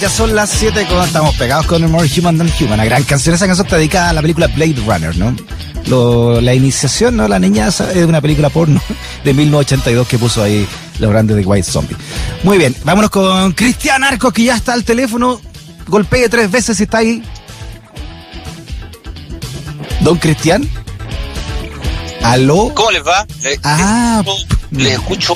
Ya son las 7 cuando estamos pegados con el More Human Than Human, una gran canción. Esa canción está dedicada a la película Blade Runner, ¿no? Lo, la iniciación, ¿no? La niña es una película porno de 1982 que puso ahí los grandes de White Zombie. Muy bien, vámonos con Cristian Arcos, que ya está al teléfono. Golpee tres veces si está ahí. Don Cristian. ¿Aló? ¿Cómo les va? Les, ah, les escucho,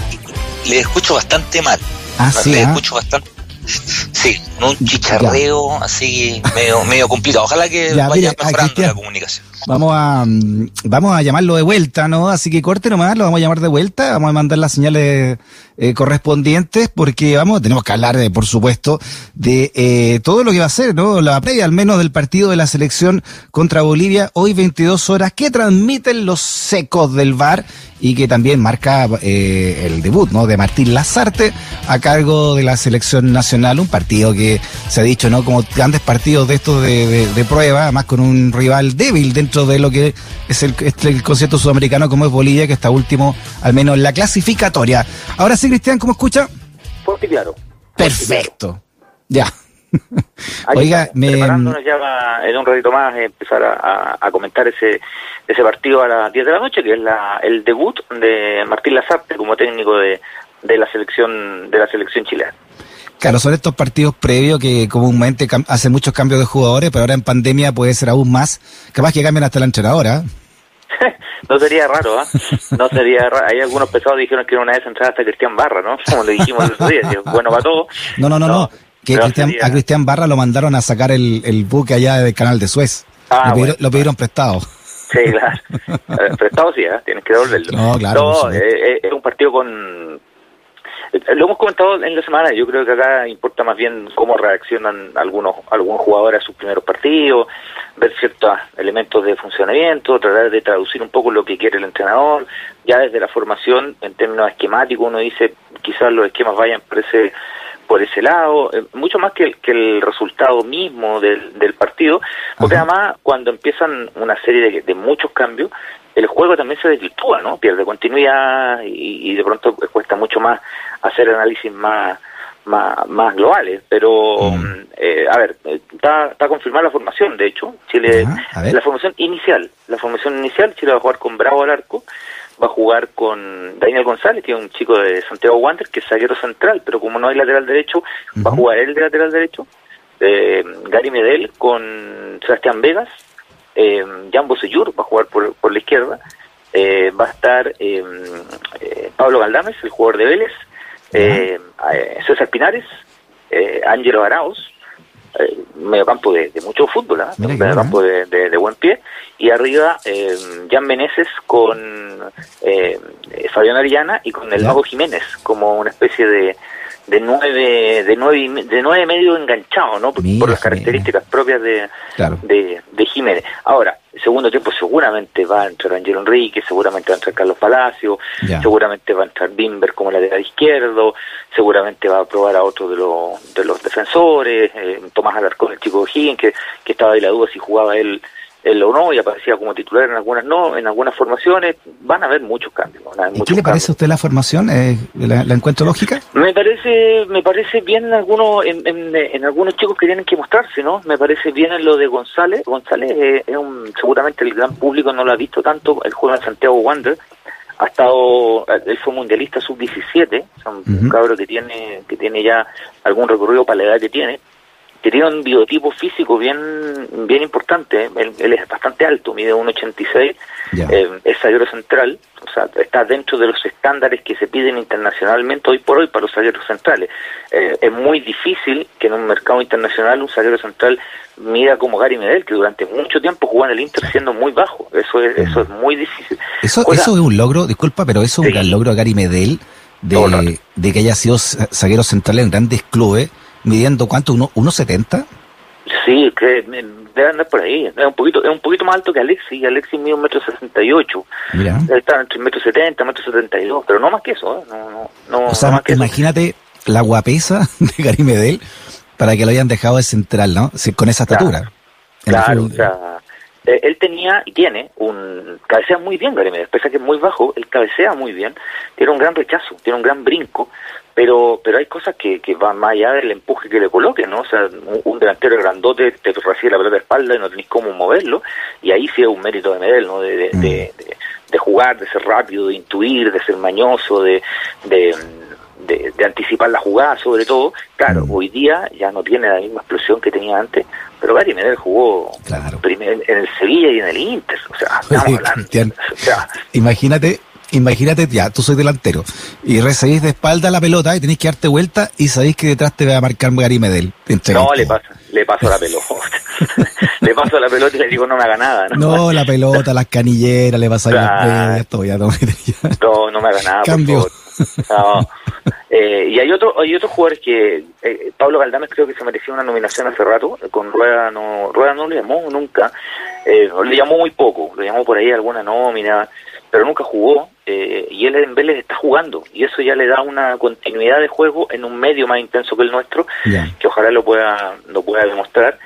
les escucho bastante mal. Ah, sí. Les ah. escucho bastante. Sí, un chicharreo así medio, medio complicado. Ojalá que Ya, vaya mire, mejorando la comunicación. Vamos a, mm, vamos a llamarlo de vuelta, ¿no? Así que corte nomás, lo vamos a llamar de vuelta, vamos a mandar las señales eh, correspondientes porque vamos, tenemos que hablar, de, por supuesto, de eh, todo lo que va a ser, ¿no? La previa, al menos, del partido de la selección contra Bolivia, hoy 22 horas, que transmiten los secos del VAR y que también marca eh, el debut, ¿no? De Martín Lazarte a cargo de la selección nacional, un partido que se ha dicho, ¿no? Como grandes partidos de estos de, de- de prueba, además con un rival débil dentro de lo que es el, es el concierto sudamericano como es Bolivia, que está último, al menos en la clasificatoria. Ahora sí, Cristian, ¿cómo escucha? Fuerte y claro. Perfecto. Ya. Ahí Oiga, me... preparándonos ya en un ratito más empezar a, a- a comentar ese ese partido a las 10 de la noche, que es la, el debut de Martín Lazarte como técnico de, de la selección de la selección chilena. Claro, son estos partidos previos que comúnmente hacen muchos cambios de jugadores, pero ahora en pandemia puede ser aún más. Capaz que cambien hasta la entrenadora. ¿eh? no sería raro, ¿ah? No sería raro. Hay algunos pesados dijeron que era una vez entrar hasta Cristian Barra, ¿no? Como le dijimos el otro día. Bueno, para todo. No, no, no, no. Que pero Cristian- sería- a Cristian Barra lo mandaron a sacar el, el buque allá del canal de Suez. Ah, lo, pidieron, bueno. lo pidieron prestado. Sí, claro. Eh, Prestado sí, ¿eh? tienes que devolverlo. No, claro, No, supuesto. eh, eh, es un partido con... Lo hemos comentado en la semana, yo creo que acá importa más bien cómo reaccionan algunos algunos jugadores a sus primeros partidos, ver ciertos elementos de funcionamiento, tratar de traducir un poco lo que quiere el entrenador, ya desde la formación, en términos esquemáticos, uno dice quizás los esquemas vayan por ese por ese lado, eh, mucho más que el, que el resultado mismo del, del partido, porque Ajá. además cuando empiezan una serie de, de muchos cambios, el juego también se desvirtúa, ¿no? Pierde continuidad y, y de pronto cuesta mucho más hacer análisis más más, más globales, pero Mm. eh, a ver, está, está confirmada la formación, de hecho, Chile, Ajá, la formación inicial, la formación inicial, Chile va a jugar con Bravo al arco, va a jugar con Daniel González, que es un chico de Santiago Wander, que es zaguero central, pero como no hay lateral derecho, va a jugar él de lateral derecho, eh, Gary Medel con Sebastián Vegas, eh, Jan Bosellur va a jugar por, por la izquierda, eh, va a estar eh, eh, Pablo Galdames, el jugador de Vélez, César Pinares, Ángelo Arauz, eh, mediocampo de, de mucho fútbol, ¿ah? Qué mediocampo de, de- de buen pie, y arriba Jan Meneses con Fabián Ariana y con el. Mago Jiménez como una especie de de nueve de nueve de nueve medio enganchado no por, Mira, por las características propias de, Claro. de, de Jiménez. Ahora, segundo tiempo seguramente va a entrar Angelo Enrique, seguramente va a entrar Carlos Palacio, Ya. seguramente va a entrar Bimber como lateral izquierdo, seguramente va a probar a otro de, los de los defensores, eh, Tomás Alarcón, el chico de Higgins, que, que estaba ahí la duda si jugaba él, él o no, y aparecía como titular en algunas no, en algunas formaciones, van a haber muchos cambios. ¿Y qué le parece a usted la formación? Eh, ¿la, la encuentro lógica? Me parece, me parece bien en algunos, en, en- en algunos chicos que tienen que mostrarse, ¿no? Me parece bien en lo de González. González eh, es un, seguramente el gran público no lo ha visto tanto. El juego en Santiago Wander ha estado, él fue mundialista sub 17, o sea, un Ujú. cabro que tiene, que tiene ya algún recorrido para la edad que tiene tiene un biotipo físico bien bien importante, él, él es bastante alto, mide 1,86, Ya. eh, es zaguero central, o sea, está dentro de los estándares que se piden internacionalmente hoy por hoy para los zagueros centrales. Eh, es muy difícil que en un mercado internacional un zaguero central mida como Gary Medel, que durante mucho tiempo jugó en el Inter siendo muy bajo. Eso es, eso es muy difícil. Eso, eso es un logro, disculpa, pero eso es un Sí. gran logro de Gary Medel de, No, no. de que haya sido za- zaguero central en grandes clubes, midiendo cuánto, uno, 1.70. Sí, que debe andar por ahí. Es un poquito, es un poquito más alto que Alexis. Alexis mide un metro sesenta y ocho. Estar entre un metro setenta, metro setenta y dos, pero no más que eso. ¿eh? No, no, no, O sea, no más que eso. imagínate la guapesa de Gary Medel para que lo hayan dejado de central, ¿no? Con esa Claro. estatura. Claro, o fútbol. sea, eh, él tenía y tiene un cabecea muy bien Gary Medel, pese a que es muy bajo, él cabecea muy bien, tiene un gran rechazo, tiene un gran brinco, pero pero hay cosas que, que van más allá del empuje que le coloque, ¿no? O sea, un, delantero grandote te recibe la pelota de espalda y no tenés cómo moverlo, y ahí sí es un mérito de Medel, ¿no? De, de, de, de, jugar, de ser rápido, de intuir, de ser mañoso, de, de de, anticipar la jugada sobre todo. Claro, hoy día ya no tiene la misma explosión que tenía antes, pero Gary Medel jugó en el Sevilla y en el Inter. O sea, imagínate, imagínate, ya, tú soy delantero y recibís de espalda la pelota y tenés que darte vuelta y sabéis que detrás te va a marcar Gary Medel. No, le pasa, le paso la pelota. le paso la pelota y le digo no me haga nada. No, la pelota, las canilleras, le vas a las medias, no, no, me haga nada. Cambio. No. Eh, y hay otro, hay otros jugadores que eh, Pablo Galdames creo que se merecía una nominación hace rato, con Rueda no, Rueda no le llamó nunca, eh, le llamó muy poco, le llamó por ahí alguna nómina, pero nunca jugó, y él en Vélez está jugando, y eso ya le da una continuidad de juego en un medio más intenso que el nuestro, que ojalá lo pueda, lo pueda demostrar.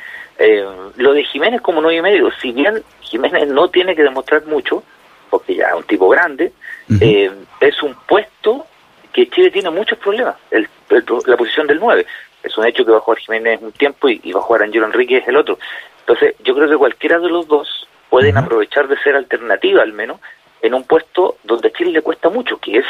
lo de Jiménez como nueve y medio, si bien Jiménez no tiene que demostrar mucho, porque ya es un tipo grande, es un puesto que Chile tiene muchos problemas. El, la posición del 9. Es un hecho que va a jugar Jiménez un tiempo y, va a jugar Angelo Enrique el otro. Entonces, yo creo que cualquiera de los dos pueden aprovechar de ser alternativa al menos en un puesto donde a Chile le cuesta mucho, que es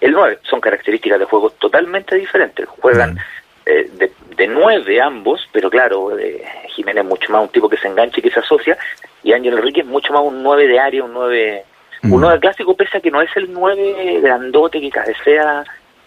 el 9. Son características de juego totalmente diferentes. Juegan eh, de, de 9 ambos, pero claro, eh, Jiménez es mucho más un tipo que se engancha y que se asocia, y Ángel Enrique es mucho más un 9 de área, un 9 uno del clásico, pese a que no es el 9 grandote que cabecea,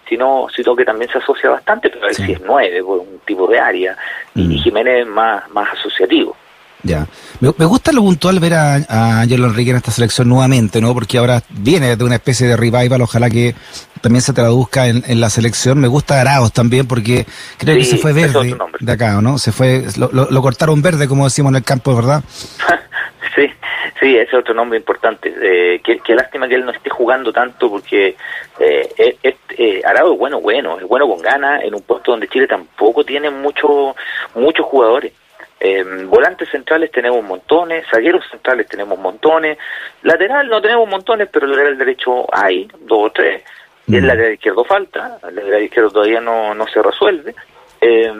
sino, sino que también se asocia bastante, pero él sí, es 9, pues, un tipo de área, y mm. Jiménez es más, más asociativo. Ya. Me, gusta lo puntual ver a, a Angelo Enrique en esta selección nuevamente, ¿no? Porque ahora viene de una especie de revival, ojalá que también se traduzca en, la selección. Me gusta Araos también porque creo que se fue verde de acá, ¿no? Se fue, lo, lo, cortaron verde, como decimos en el campo, ¿verdad? sí, Sí, ese es otro nombre importante. Eh, qué, lástima que él no esté jugando tanto porque eh, es, eh, Arado es bueno, bueno, es bueno con ganas en un puesto donde Chile tampoco tiene mucho, muchos jugadores. Eh, volantes centrales tenemos montones, zagueros centrales tenemos montones, lateral no tenemos montones, pero lateral derecho hay, dos o tres, y el mm. lateral izquierdo falta, el lateral izquierdo todavía no, no se resuelve. Eh,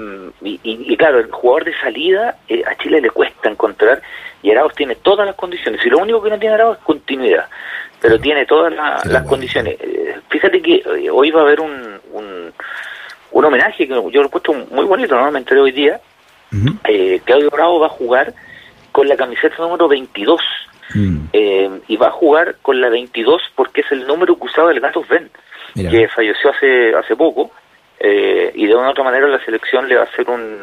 y, claro, el jugador de salida eh, a Chile le cuesta encontrar y Arauz tiene todas las condiciones. Y lo único que no tiene Arauz es continuidad, pero tiene todas las condiciones. Eh, fíjate que hoy va a haber un, un, homenaje que yo lo he puesto muy bonito, ¿no? me enteré hoy día. Claudio Bravo va a jugar con la camiseta número 22. Mm. y va a jugar con la 22 porque es el número que usaba el Gato Ben, que falleció hace hace poco eh, y de una u otra manera la selección le va a hacer un,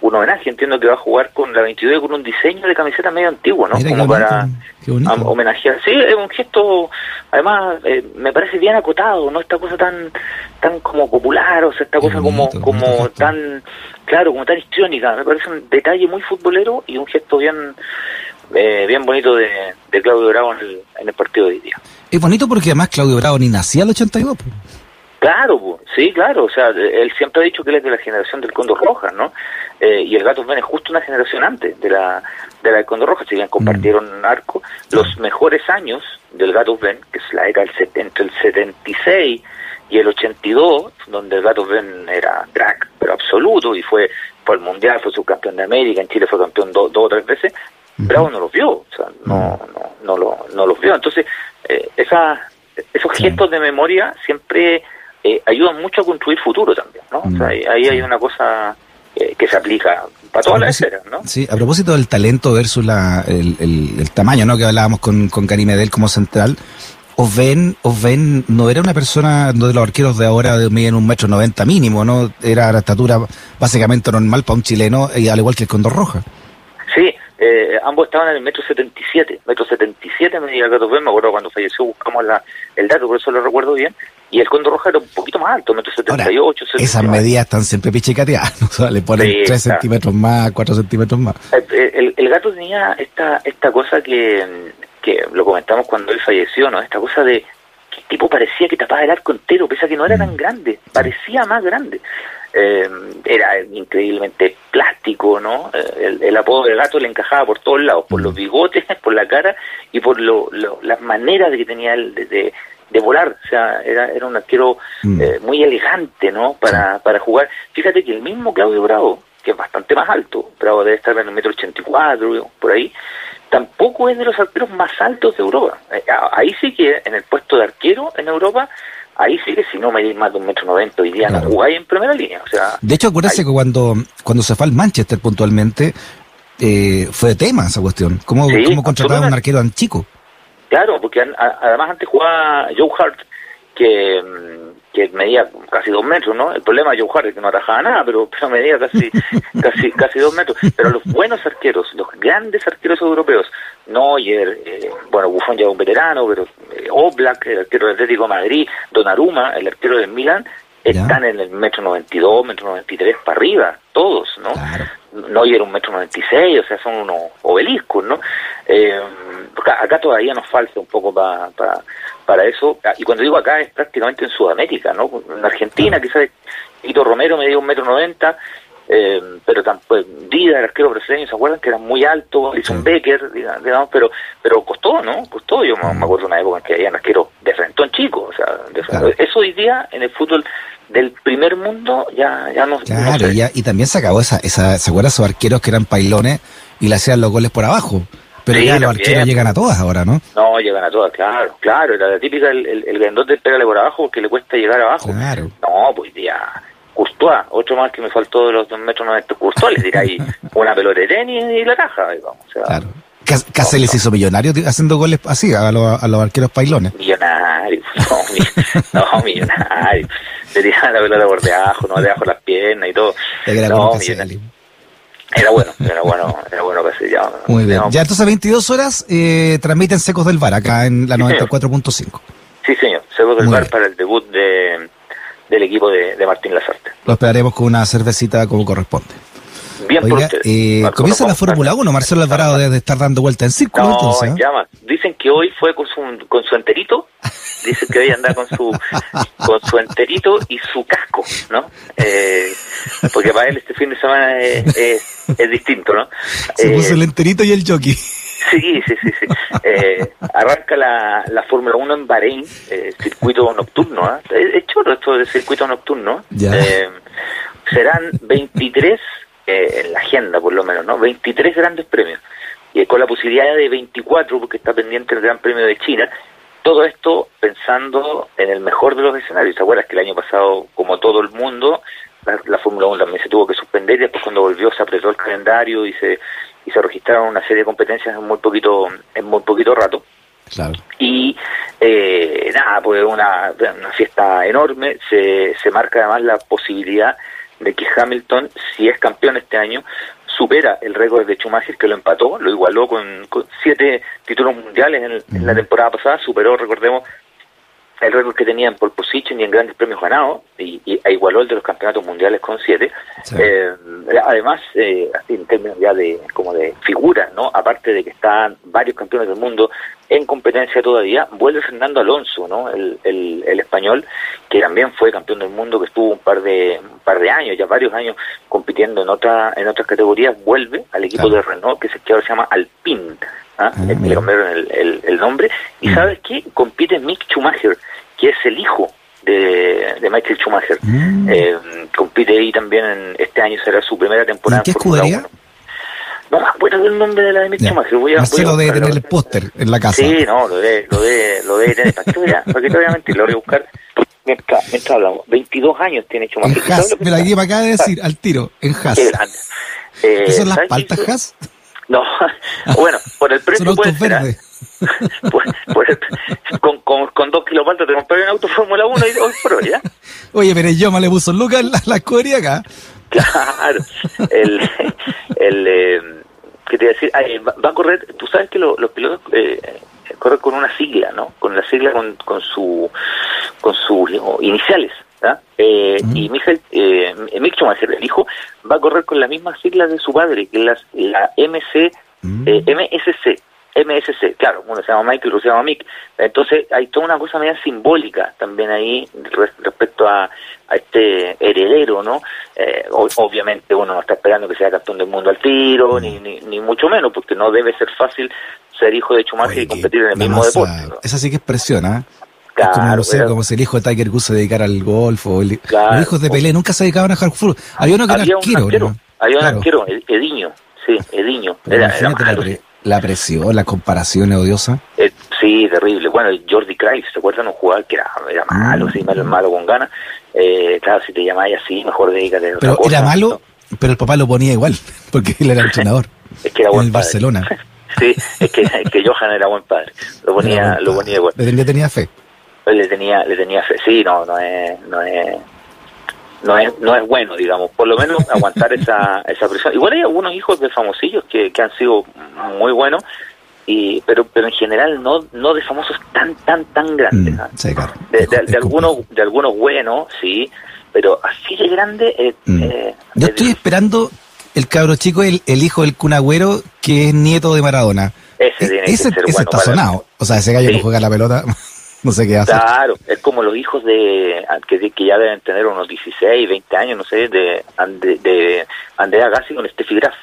un homenaje. Entiendo que va a jugar con la 22 con un diseño de camiseta medio antiguo, ¿no? Como para homenajear. Sí, es un gesto, además, eh, me parece bien acotado, ¿no? Esta cosa tan tan como popular, o sea, esta cosa como como tan, claro, como tan histriónica. Me parece un detalle muy futbolero y un gesto bien eh, bien bonito de, de Claudio Bravo en el, en el partido de hoy día. Es bonito porque además Claudio Bravo ni nacía el 82. Claro, sí, claro. O sea, él siempre ha dicho que él es de la generación del Condor Roja, ¿no? Eh, y el Gato Ben es justo una generación antes de la de la Condor Roja. Si bien compartieron mm. arco, los mejores años del Gato Ben, que es la década entre el 76 y el 82, donde el Gato Ben era crack, pero absoluto, y fue por el Mundial, fue subcampeón de América, en Chile fue campeón dos o tres veces, Bravo no los vio, o sea, no, no, no, lo, no los vio. Entonces, eh, esa, esos gestos de memoria siempre eh, ayudan mucho a construir futuro también, ¿no? o sea, mm, ahí hay una cosa eh, que se aplica para todas las esferas, ¿no? Sí, a propósito del talento versus la, el, el, tamaño, ¿no? Que hablábamos con, con Karim Edel como central. Osven, Osven no era una persona de los arqueros de ahora de en un metro noventa mínimo, ¿no? Era la estatura básicamente normal para un chileno, y al igual que el Condor Roja. Sí, eh, ambos estaban en el metro 77, metro 77 medía el Gato me acuerdo cuando falleció buscamos la, el dato, por eso lo recuerdo bien, y el Condor Roja era un poquito más alto, metro 78. esas medidas están siempre pichicateadas, o sea, le ponen 3 centímetros más, 4 centímetros más. Eh, eh, el, el, gato tenía esta esta cosa que, que lo comentamos cuando él falleció, ¿no? Esta cosa de el tipo parecía que tapaba el arco entero, pese a que no era tan grande, parecía más grande. Eh, era increíblemente plástico, ¿no? Eh, el, apodo del gato le encajaba por todos lados, por los bigotes, por la cara y por lo, las maneras de que tenía él de, de, volar. O sea, era, era un arquero eh, muy elegante, ¿no? Para, para jugar. Fíjate que el mismo Claudio Bravo, que es bastante más alto, Bravo debe estar en el metro ochenta y cuatro, por ahí, tampoco es de los arqueros más altos de Europa. Ahí sí que en el puesto de arquero en Europa ahí sí que si no medís más de un metro noventa hoy día no jugáis en primera línea. O sea, de hecho, acuérdese que cuando, cuando se fue al Manchester puntualmente, eh, fue tema esa cuestión. ¿Cómo, ¿cómo contrataba a un arquero tan chico? Claro, porque además antes jugaba Joe Hart, que, que medía casi dos metros, ¿no? El problema de Joe Hart es que no atajaba nada, pero, pero medía casi, casi, casi dos metros. Pero los buenos arqueros, los grandes arqueros europeos, Neuer, eh, bueno, Buffon ya es un veterano, pero eh, Oblak, el arquero del Atlético de Madrid, Donnarumma, el arquero del Milan, están en el metro 92, metro 93 para arriba, todos, ¿no? Neuer un metro 96, o sea, son unos obeliscos, ¿no? Eh, acá, todavía nos falta un poco para para eso, y cuando digo acá es prácticamente en Sudamérica, ¿no? En Argentina, quizás Hito Romero me dio un metro noventa, eh, pero tampoco Vida, el arquero brasileño, ¿se acuerdan? Que era muy alto, Alison Becker, digamos, pero pero costó, ¿no? Costó, yo me, acuerdo de una época en que había arquero de frentón chico, o sea, eso hoy día en el fútbol del primer mundo ya, ya no... Claro, y también se acabó esa, esa, ¿se acuerdan esos arqueros que eran pailones y le hacían los goles por abajo? Pero ya los arqueros llegan a todas ahora, ¿no? No, llegan a todas, claro, claro, era la típica, el, el, el grandote pégale por abajo porque le cuesta llegar abajo. Claro. No, pues ya Courtois, otro más que me faltó de los dos metros 90. Courtois le dirá ahí una pelota de tenis y la caja. Digamos, o sea, claro. Casi les hizo millonario haciendo goles así a los, a los arqueros pailones. Millonario, no, no millonario. Le tiraba la pelota por debajo, no debajo las piernas y todo. Era no. Era bueno, era bueno, era bueno que ya. Muy bien. Ya entonces a 22 horas eh, transmiten Secos del Bar acá en la 94.5. Sí, señor. Secos del Bar para el debut de del equipo de, Martín Lazarte. Lo esperaremos con una cervecita como corresponde. Bien Oiga, eh, comienza la Fórmula 1, Marcelo Alvarado debe estar dando vuelta en círculo. No, entonces, llama. Dicen que hoy fue con su, con su enterito, dicen que hoy anda con su con su enterito y su casco, ¿no? Eh, porque para él este fin de semana es, es, distinto, ¿no? Se puso el enterito y el jockey. Sí, sí, sí, sí. Eh, arranca la, la Fórmula 1 en Bahrein, eh, circuito nocturno. ¿eh? Es chulo esto del circuito nocturno. Eh, serán 23 eh, en la agenda, por lo menos, ¿no? 23 grandes premios. Y con la posibilidad de 24, porque está pendiente el Gran Premio de China. Todo esto pensando en el mejor de los escenarios. ¿Te acuerdas que el año pasado, como todo el mundo, la, la Fórmula 1 también se tuvo que suspender y después cuando volvió se apretó el calendario y se y se registraron una serie de competencias en muy poquito en muy poquito rato claro. y eh, nada pues una, una fiesta enorme se, se marca además la posibilidad de que Hamilton si es campeón este año supera el récord de Schumacher que lo empató, lo igualó con, siete títulos mundiales en, la temporada pasada, superó, recordemos, el récord que tenía en pole position y en grandes premios ganados, y, y e igualó el de los campeonatos mundiales con siete. Eh, además, eh, en términos ya de como de figuras, ¿no? Aparte de que están varios campeones del mundo en competencia todavía, vuelve Fernando Alonso, ¿no? El, el, el, español, que también fue campeón del mundo, que estuvo un par de un par de años, ya varios años compitiendo en otra en otras categorías, vuelve al equipo de Renault, que, se, que ahora se llama Alpine. ¿Ah? ah le cambiaron el, el, nombre. ¿Y mm. sabes qué? Compite Mick Schumacher, que es el hijo de, de Michael Schumacher. Mm. Eh, compite ahí también en este año, será su primera temporada en, Fórmula 1. No me acuerdo del nombre de la de Mick Schumacher. Voy a, Marcelo debe tener el póster en la casa. Sí, no, lo debe, lo debe, lo debe tener. ¿Para qué, voy a, ¿Para qué te voy a mentir? Lo voy a buscar. Mientras, mientras hablamos, 22 años tiene Schumacher. En Haas, me la me acaba de decir al tiro, en Haas. Qué grande. Eh, ¿Qué son las paltas Haas? No, bueno, por el precio puede ser. pues, pues, con, con, con dos kilopaltas te compré un auto Fórmula 1 y hoy por hoy, ¿ya? Oye, pero yo me le puso Lucas la, la acá. Claro, el, el eh, ¿qué te iba a decir? va, va, a correr, tú sabes que lo, los pilotos eh, corren con una sigla, ¿no? Con la sigla con, con su con sus iniciales. Eh, Y Michael, eh, Mick Schumacher, el hijo, va a correr con las mismas siglas de su padre, que es la, MC, mm. eh, MSC, MSC, claro, uno se llama Mike y otro se llama Mick. Entonces hay toda una cosa media simbólica también ahí respecto a, a este heredero, ¿no? Eh, obviamente uno no está esperando que sea campeón del mundo al tiro, mm. ni, ni, ni, mucho menos, porque no debe ser fácil ser hijo de Schumacher y competir en el mismo deporte. Esa sí que es presión, ¿ah? Como, no sé, como si el hijo de Tiger Goose se dedicara al golf o los hijos de Pelé nunca se dedicaban a jugar fútbol. Había uno que era arquero. Había un arquero, Ediño, sí, Ediño. Era, la, presión, la comparación odiosa. Eh, sí, terrible. Bueno, Jordi Cruyff, ¿se acuerdan? Un jugador que era, era malo, mm. sí, malo, malo con ganas. Eh, claro, si te llamáis así, mejor dedícate a Pero era malo, pero el papá lo ponía igual, porque él era entrenador. es que era buen en Barcelona. sí, es que, es que Johan era buen padre. Lo ponía, lo ponía igual. Le tenía fe. Le tenía, le tenía fe. Sí, no, no es, no es no es, no es bueno, digamos, por lo menos aguantar esa, esa presión. Igual hay algunos hijos de famosillos que, que han sido muy buenos, y pero pero en general no no de famosos tan tan tan grandes mm, ¿ah? de, algunos de algunos buenos sí pero así de grande eh, mm. eh, yo estoy esperando el cabro chico el, el hijo del cunagüero que es nieto de Maradona ese, e, tiene ese, que ser ese está sonado o sea ese gallo que juega la pelota no sé qué hace. Claro, es como los hijos de que, que ya deben tener unos 16, 20 años, no sé, de, de, de Andrea Gassi con Steffi Graf.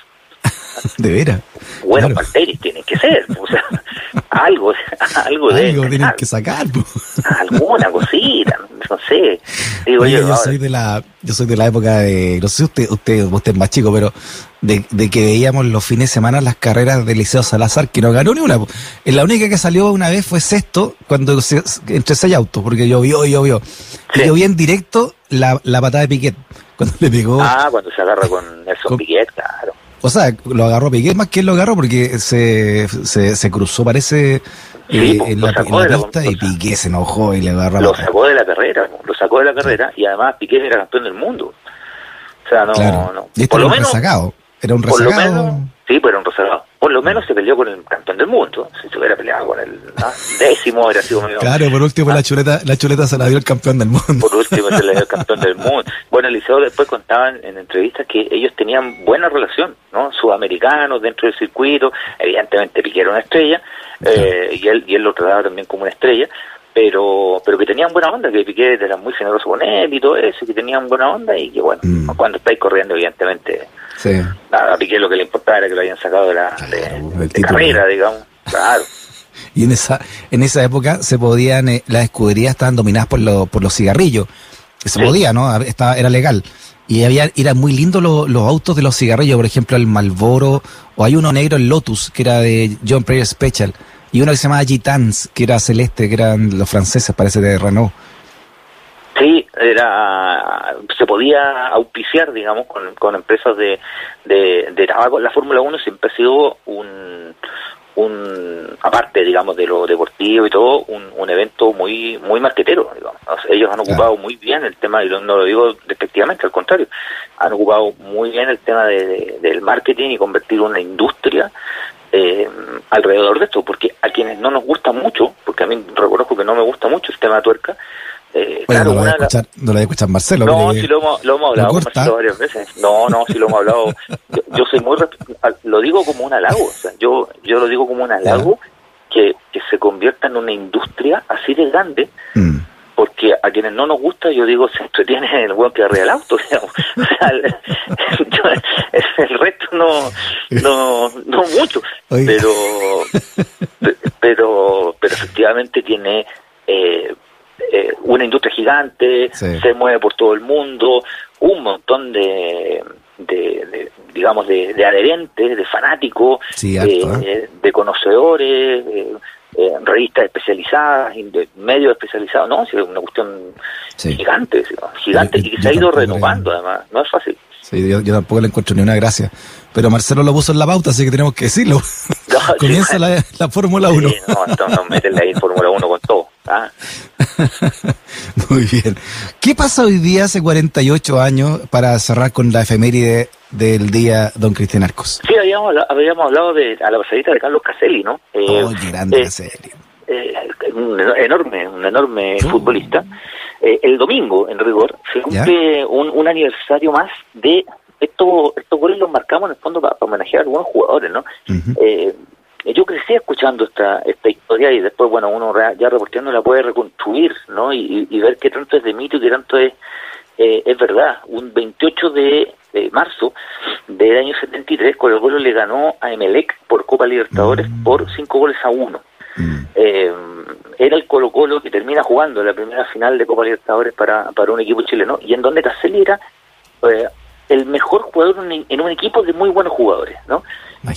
de veras. Bueno, claro. tienen que ser, o sea, algo, algo de. Algo tienen que sacar, Alguna cosita, no sé. Digo yo, yo soy de la, yo soy de la época de, no sé usted, usted, usted es más chico, pero de, de que veíamos los fines de semana las carreras del Liceo Salazar, que no ganó ni una. La única que salió una vez fue sexto, cuando se, entre seis autos, porque llovió y llovió. Sí. Y yo vi en directo la, la patada de Piquet, cuando le pegó. Ah, cuando se agarra con con, Piquet, claro. O sea, lo agarró Piquet más que él lo agarró porque se, se, se cruzó, parece, sí, eh, en la, en la pista y Piquet se enojó y le agarró Lo sacó de la carrera, lo sacó de la carrera y además Piquet era campeón del mundo. O sea, no, claro. no. Y por lo menos, rezagado. Era un rezagado. Por lo menos, sí, pero un rezagado. Por lo menos se peleó con el campeón del mundo. Si se hubiera peleado con el ¿no? décimo, hubiera sido medio... Claro, por último la chuleta, la chuleta se la dio el campeón del mundo. Por último se la dio el campeón del mundo. Bueno, Eliseo después contaban en entrevistas que ellos tenían buena relación, ¿no? Sudamericanos dentro del circuito, evidentemente Piqué era una estrella, eh, y, él, y él lo trataba también como una estrella, pero pero que tenían buena onda, que Piqué era muy generoso con él y todo eso, que tenían buena onda y que bueno, mm. cuando estáis corriendo evidentemente sí. a Piqué lo que le importaba era que lo hayan sacado de la claro, de, de carrera, digamos, claro. y en esa en esa época se podían eh, las escuderías estaban dominadas por los por los cigarrillos. Se sí. podía, ¿no? Estaba, era legal. Y había, era muy lindo lo, los autos de los cigarrillos, por ejemplo el Malboro, o hay uno negro, el Lotus, que era de John Prayer Special y uno que se llamaba Gitans, que era celeste, que eran los franceses, parece, de Renault. Sí, era se podía auspiciar, digamos, con, con empresas de, de, de tabaco. La Fórmula 1 siempre ha sido un, un aparte, digamos, de lo deportivo y todo, un, un evento muy muy marquetero, digamos. O sea, ellos han ocupado claro. muy bien el tema, y no lo digo despectivamente, al contrario, han ocupado muy bien el tema de, de, del marketing y convertir una industria eh, alrededor de esto, porque a quienes no nos gusta mucho, porque a mí reconozco que no me gusta mucho el tema de tuerca, eh, bueno, claro, no, lo una, escuchar, no lo voy a escuchar Marcelo. No, si lo hemos, lo hemos hablado con Marcelo varias veces. No, no, si lo hemos hablado. Yo, yo, soy muy. Lo digo como un halago. O sea, yo, yo lo digo como un halago que, que se convierta en una industria así de grande. Mm porque a quienes no nos gusta, yo digo, se entretiene en el buen que arriba del auto, digamos. O sea, el, el, resto no, no, no mucho, pero, pero, pero efectivamente tiene eh, eh, una industria gigante, sí. se mueve por todo el mundo, un montón de, de, de digamos, de, de, adherentes, de fanáticos, sí, harto, ¿eh? de conocedores, eh, revistas especializadas, medios especializados, no, es una cuestión sí. gigante, gigante, yo, y que se ha ido renovando además, no es fácil. Sí, yo, yo, tampoco le encuentro ni una gracia. Pero Marcelo lo puso en la pauta, así que tenemos que decirlo. No, Comienza sí, la, la, Fórmula 1. Sí, no, entonces no meterle ahí Fórmula 1 con todo. ¿Ah? Muy bien. ¿Qué pasa hoy día, hace 48 años, para cerrar con la efeméride del día Don Cristian Arcos? Sí, habíamos, habíamos hablado de a la pasadita de Carlos Caselli, ¿no? Eh, oh, grande eh, Caselli. Eh, un enorme, un enorme oh. futbolista. Eh, el domingo, en rigor, se cumple un, un, aniversario más de esto, estos goles los marcamos en el fondo para, para homenajear a algunos jugadores, ¿no? Uh -huh. Yo crecí escuchando esta, esta historia y después, bueno, uno ya reporteando la puede reconstruir, ¿no? Y, ver qué tanto es de mito y qué tanto es, eh, es verdad. Un 28 de, marzo del año 73, Colo Colo le ganó a Emelec por Copa Libertadores mm. por 5 goles a 1. Mm. Eh, era el Colo Colo que termina jugando la primera final de Copa Libertadores para, para un equipo chileno y en donde Caselli era eh, el mejor jugador en un equipo de muy buenos jugadores, ¿no?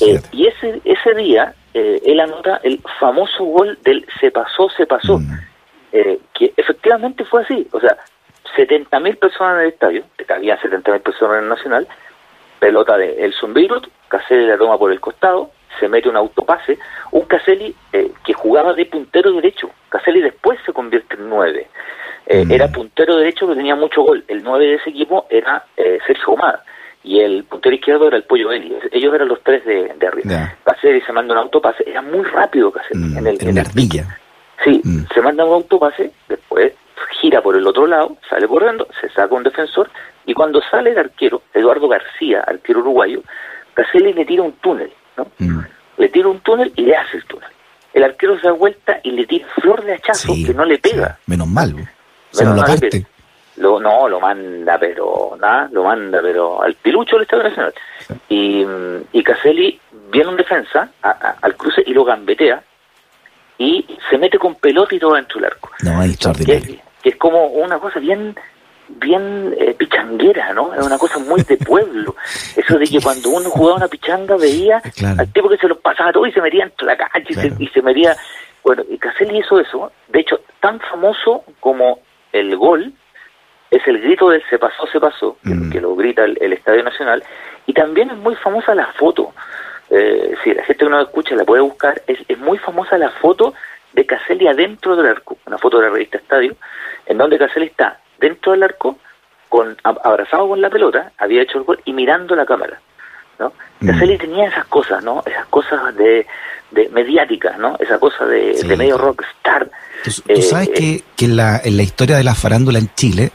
Eh, y ese ese día eh, él anota el famoso gol del se pasó, se pasó, mm. eh, que efectivamente fue así, o sea, 70.000 personas en el estadio, que había 70.000 personas en el Nacional, pelota de Elson Beirut, Caselli la toma por el costado, se mete un autopase, un Caselli que jugaba de puntero derecho, Caselli después se convierte en nueve, mm. era puntero derecho que tenía mucho gol, el nueve de ese equipo era Sergio Omar y el puntero izquierdo era el Pollo Eli. Ellos eran los tres de, de arriba. y se manda un autopase. Era muy rápido Caselli. Mm, en, el, en, Sí, mm. se manda un autopase, después gira por el otro lado, sale corriendo, se saca un defensor y cuando sale el arquero, Eduardo García, arquero uruguayo, Caselli le tira un túnel, ¿no? Mm. Le tira un túnel y le hace el túnel. El arquero se da vuelta y le tira flor de hachazo que no le pega. menos mal. Menos mal lo, no, lo manda, pero nada, lo manda, pero al pilucho del Estado Nacional. Y, y Caselli viene un defensa al cruce y lo gambetea y se mete con pelota y todo dentro del arco. No, es extraordinario. Que, es como una cosa bien bien eh, pichanguera, ¿no? Es una cosa muy de pueblo. Eso de que cuando uno jugaba una pichanga veía al tipo que se lo pasaba todo y se metía entre la cancha y, se, y se metía... Bueno, y Caselli hizo eso, de hecho, tan famoso como el gol es el grito del se pasó, se pasó, que, mm. lo grita el, Estadio Nacional, y también es muy famosa la foto. Eh, si la gente que no escucha la puede buscar, es, es muy famosa la foto de Caselli adentro del arco, una foto de la revista Estadio, en donde Caselli está dentro del arco, con abrazado con la pelota, había hecho el gol y mirando la cámara. ¿no? Mm. Caselli tenía esas cosas, ¿no? Esas cosas de, de mediáticas, ¿no? Esa cosa de, medio rockstar. Tú, tú sabes eh, que, que en, la, en la historia de la farándula en Chile,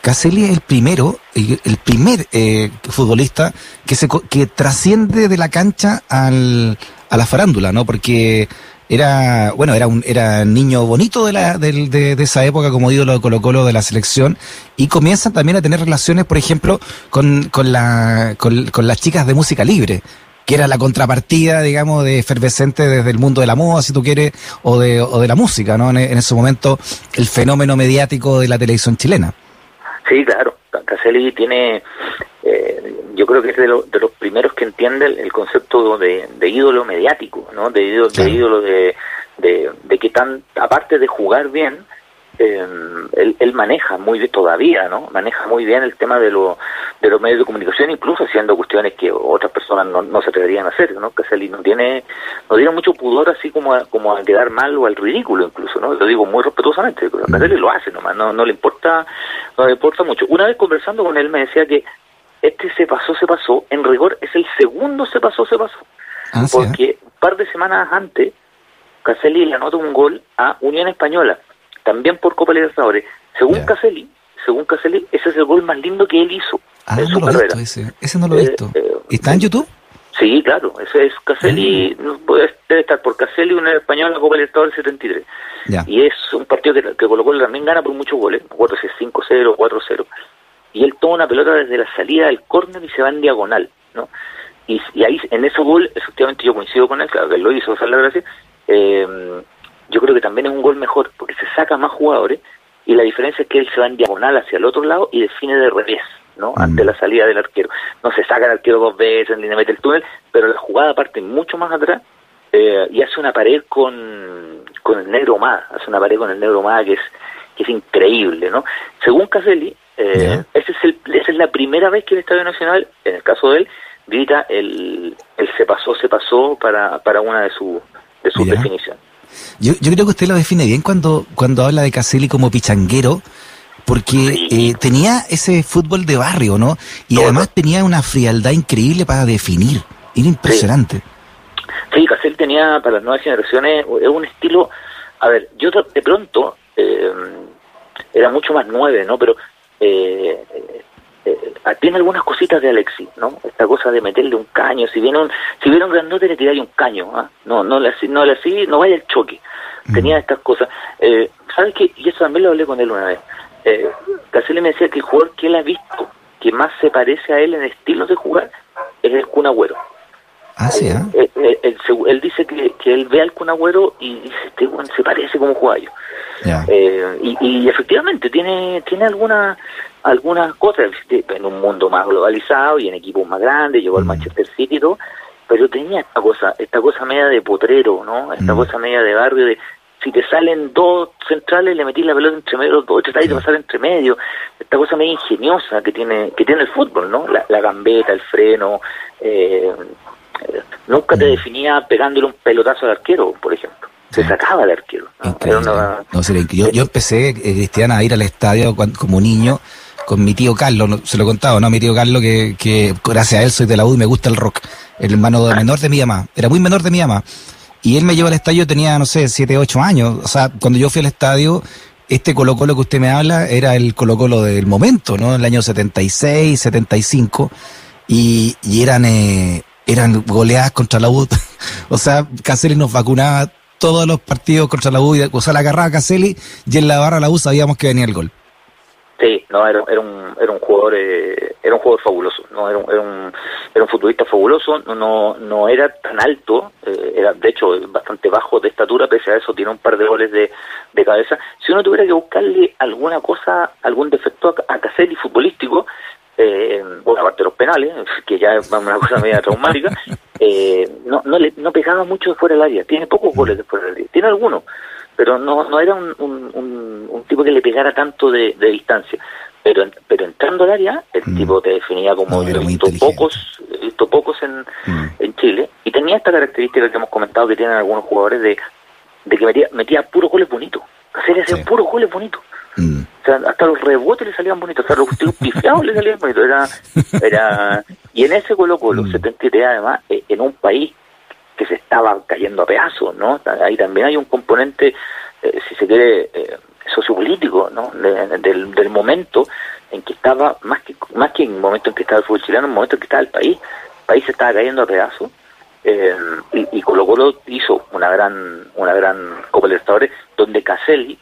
Caselli es el primero, el primer eh, futbolista que se que trasciende de la cancha al, a la farándula, ¿no? Porque era, bueno, era un era niño bonito de, la, de, de, esa época como ídolo de Colo Colo de la selección y comienza también a tener relaciones, por ejemplo, con, con, la, con, las chicas de música libre que era la contrapartida, digamos, de efervescente desde el mundo de la moda, si tú quieres, o de, o de la música, ¿no? En ese momento, el fenómeno mediático de la televisión chilena. Sí, claro. Caselli tiene, eh, yo creo que es de, de, los primeros que entiende el, concepto de, ídolo mediático, ¿no? De ídolo, de, ídolo de, de, que tan, aparte de jugar bien, eh, él, maneja muy bien todavía, ¿no? Maneja muy bien el tema de, lo, de los medios de comunicación, incluso haciendo cuestiones que otras personas no, no se atreverían a hacer, ¿no? Caselli no tiene, no tiene mucho pudor así como a, como a quedar mal o al ridículo incluso, ¿no? Lo digo muy respetuosamente, Caselli lo hace nomás, no, no le importa, no le importa mucho. Una vez conversando con él me decía que este se pasó, se pasó, en rigor es el segundo se pasó, se pasó. Ah, porque un par de semanas antes, Caselli le anota un gol a Unión Española también por Copa Libertadores. Según Caselli, según Caselli, ese es el gol más lindo que él hizo ah, en su carrera. ese. ese no lo he eh, visto. Eh, ¿Está en YouTube? Sí, claro, ese es Caselli, ah. puede estar por Caselli, una española, Copa Libertadores 73. Y es un partido que, que Colo Colo también gana por muchos goles, no acuerdo si es 5-0, 4-0. Y él toma una pelota desde la salida del córner y se va en diagonal, ¿no? Y, ahí, en ese gol, efectivamente yo coincido con él, claro, que él lo hizo, la gracia, eh, yo creo que también es un gol mejor porque se saca más jugadores y la diferencia es que él se va en diagonal hacia el otro lado y define de revés, ¿no? Mm. Ante la salida del arquero. No se saca el arquero dos veces, ni mete el túnel, pero la jugada parte mucho más atrás eh, y hace una pared con, con el negro más, hace una pared con el negro más que es, que es increíble, ¿no? Según Caselli, eh, ese es el, esa es la primera vez que el Estadio Nacional, en el caso de él, grita el, el se pasó, se pasó para, para una de, su, de sus definiciones. Yo, yo creo que usted lo define bien cuando, cuando habla de Caselli como pichanguero, porque eh, tenía ese fútbol de barrio, ¿no? Y además tenía una frialdad increíble para definir. Era impresionante. Sí, Caselli tenía para las nuevas generaciones un estilo. A ver, yo de pronto eh, era mucho más nueve, ¿no? Pero eh, eh, tiene algunas cositas de Alexis, ¿no? Esta cosa de meterle un caño, si viene un, si viene un grandote le tiráis un caño, ¿ah? no, no le no le así, no vaya el choque. Mm. Tenía estas cosas. Eh, ¿Sabes qué? Y eso también lo hablé con él una vez. Eh, Caselli me decía que el jugador que él ha visto que más se parece a él en estilo de jugar es el Kun Agüero. Ah, sí, ¿eh? él, eh, eh, él, dice que, que, él ve al Kun Agüero y dice, este bueno, se parece como juega yo. Eh, y, y, efectivamente tiene tiene alguna algunas cosas en un mundo más globalizado y en equipos más grandes, llegó al mm. Manchester City y todo, pero tenía esta cosa, esta cosa media de potrero, ¿no? Esta mm. cosa media de barrio de si te salen dos centrales le metís la pelota entre medio, los dos tratáis de pasar entre medio, esta cosa media ingeniosa que tiene que tiene el fútbol, ¿no? La, la gambeta, el freno, eh, nunca te mm. definía pegándole un pelotazo al arquero, por ejemplo. Se sacaba al arquero. yo, yo empecé, eh, Cristiana, a ir al estadio como niño con mi tío Carlos, se lo he contado, ¿no? Mi tío Carlos, que, que gracias a él soy de la U y me gusta el rock. El hermano menor de mi mamá. Era muy menor de mi mamá. Y él me llevó al estadio, tenía, no sé, 7, 8 años. O sea, cuando yo fui al estadio, este Colo Colo que usted me habla era el Colo Colo del momento, ¿no? En el año 76, 75. Y, y eran, eh, eran goleadas contra la U. o sea, Caselli nos vacunaba todos los partidos contra la U. O sea, la agarraba Caselli y en la barra la U sabíamos que venía el gol. Sí, no, era, era, un, era un jugador eh, era un jugador fabuloso, no era un, era un, era un futbolista fabuloso, no, no, no era tan alto, eh, era de hecho bastante bajo de estatura, pese a eso tiene un par de goles de, de cabeza. Si uno tuviera que buscarle alguna cosa, algún defecto a, a Caselli futbolístico, eh, bueno, aparte de los penales, que ya es una cosa media traumática, eh, no, no, le, no pegaba mucho de fuera del área, tiene pocos goles de fuera del área, tiene algunos, pero no, no era un, un, un, tipo que le pegara tanto de, de, distancia. Pero, pero entrando al área, el mm. tipo te definía como no, visto pocos, visto pocos en, mm. en Chile, y tenía esta característica que hemos comentado que tienen algunos jugadores de, de que metía, metía puros goles bonitos, hacer ese puros goles bonitos. Mm. O sea, hasta los rebotes le salían bonitos, hasta los pifiados le salían bonitos. Era, era, y en ese Colo Colo, mm. 73 además, eh, en un país que se estaba cayendo a pedazos, ¿no? Ahí también hay un componente, eh, si se quiere, eh, sociopolítico, ¿no? del, del momento en que estaba, más que más que en el momento en que estaba el fútbol chileno, en el momento en que estaba el país, el país se estaba cayendo a pedazos, eh, y, y, Colo Colo hizo una gran una gran Copa Libertadores donde Caselli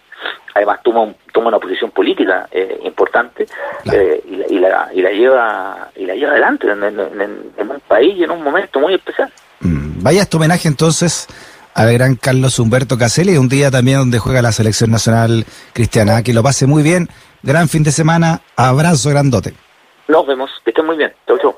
además toma, toma una posición política eh, importante eh, y, la, y, la, lleva y la lleva adelante en, un país y en un momento muy especial. Mm, vaya este homenaje entonces al gran Carlos Humberto Caselli, un día también donde juega la selección nacional cristiana. Que lo pase muy bien, gran fin de semana, abrazo grandote. Nos vemos, que estén muy bien. Chau, chau.